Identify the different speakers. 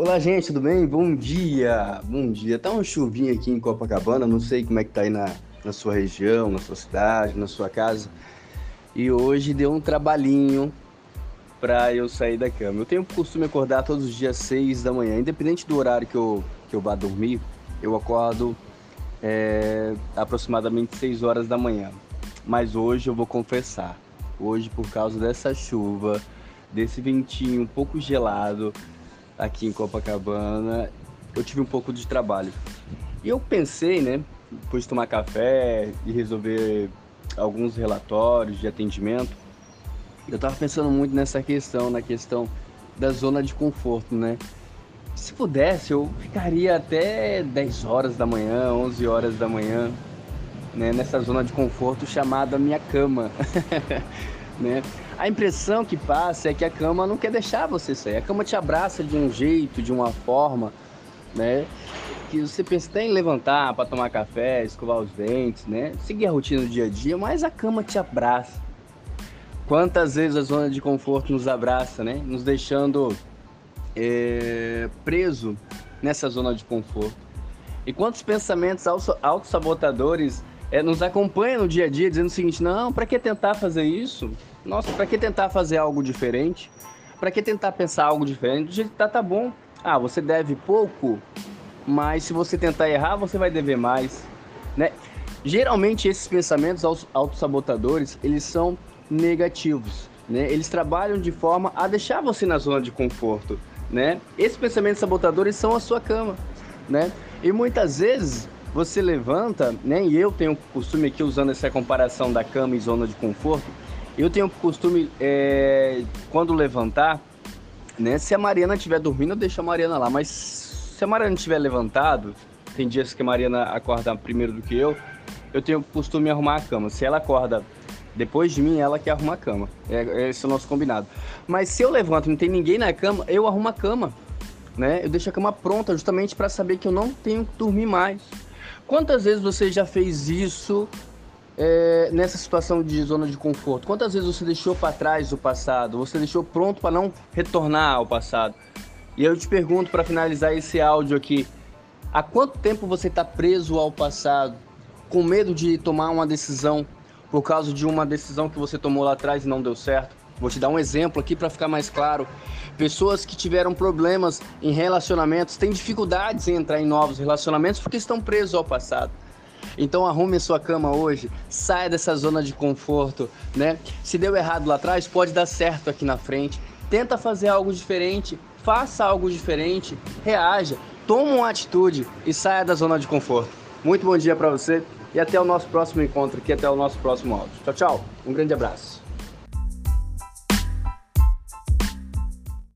Speaker 1: Olá, gente, tudo bem? Bom dia! Bom dia. Tá uma chuvinha aqui em Copacabana, não sei como é que tá aí na, na sua região, na sua cidade, na sua casa. E hoje deu um trabalhinho para eu sair da cama. Eu tenho o costume de acordar todos os dias 6 da manhã, independente do horário que eu, que eu vá dormir, eu acordo é, aproximadamente 6 horas da manhã. Mas hoje eu vou confessar, hoje por causa dessa chuva, desse ventinho um pouco gelado aqui em Copacabana, eu tive um pouco de trabalho. E eu pensei, né, depois de tomar café e resolver alguns relatórios de atendimento, eu tava pensando muito nessa questão, na questão da zona de conforto, né? Se pudesse, eu ficaria até 10 horas da manhã, 11 horas da manhã, né, nessa zona de conforto chamada minha cama. né? A impressão que passa é que a cama não quer deixar você sair. A cama te abraça de um jeito, de uma forma, né? Que você pensa até em levantar para tomar café, escovar os dentes, né? Seguir a rotina do dia a dia, mas a cama te abraça. Quantas vezes a zona de conforto nos abraça, né? Nos deixando é, preso nessa zona de conforto. E quantos pensamentos autossabotadores é, nos acompanham no dia a dia dizendo o seguinte: não, para que tentar fazer isso? Nossa, para que tentar fazer algo diferente? Para que tentar pensar algo diferente? Do jeito que tá, tá bom. Ah, você deve pouco, mas se você tentar errar, você vai dever mais, né? Geralmente esses pensamentos autossabotadores, eles são negativos, né? Eles trabalham de forma a deixar você na zona de conforto, né? Esses pensamentos sabotadores são a sua cama, né? E muitas vezes você levanta, né? E eu tenho costume aqui usando essa comparação da cama e zona de conforto, eu tenho costume é, quando levantar, né? Se a Mariana estiver dormindo, eu deixo a Mariana lá, mas se a Mariana estiver levantado, tem dias que a Mariana acorda primeiro do que eu, eu tenho costume de arrumar a cama. Se ela acorda depois de mim, ela que arruma a cama. É, esse é o nosso combinado. Mas se eu levanto e não tem ninguém na cama, eu arrumo a cama. Né? Eu deixo a cama pronta justamente para saber que eu não tenho que dormir mais. Quantas vezes você já fez isso é, nessa situação de zona de conforto? Quantas vezes você deixou para trás o passado? Você deixou pronto para não retornar ao passado? E eu te pergunto para finalizar esse áudio aqui: há quanto tempo você está preso ao passado, com medo de tomar uma decisão por causa de uma decisão que você tomou lá atrás e não deu certo? Vou te dar um exemplo aqui para ficar mais claro. Pessoas que tiveram problemas em relacionamentos têm dificuldades em entrar em novos relacionamentos porque estão presos ao passado. Então arrume sua cama hoje, saia dessa zona de conforto, né? Se deu errado lá atrás, pode dar certo aqui na frente. Tenta fazer algo diferente, faça algo diferente, reaja, toma uma atitude e saia da zona de conforto. Muito bom dia para você e até o nosso próximo encontro aqui, até o nosso próximo áudio. Tchau, tchau. Um grande abraço.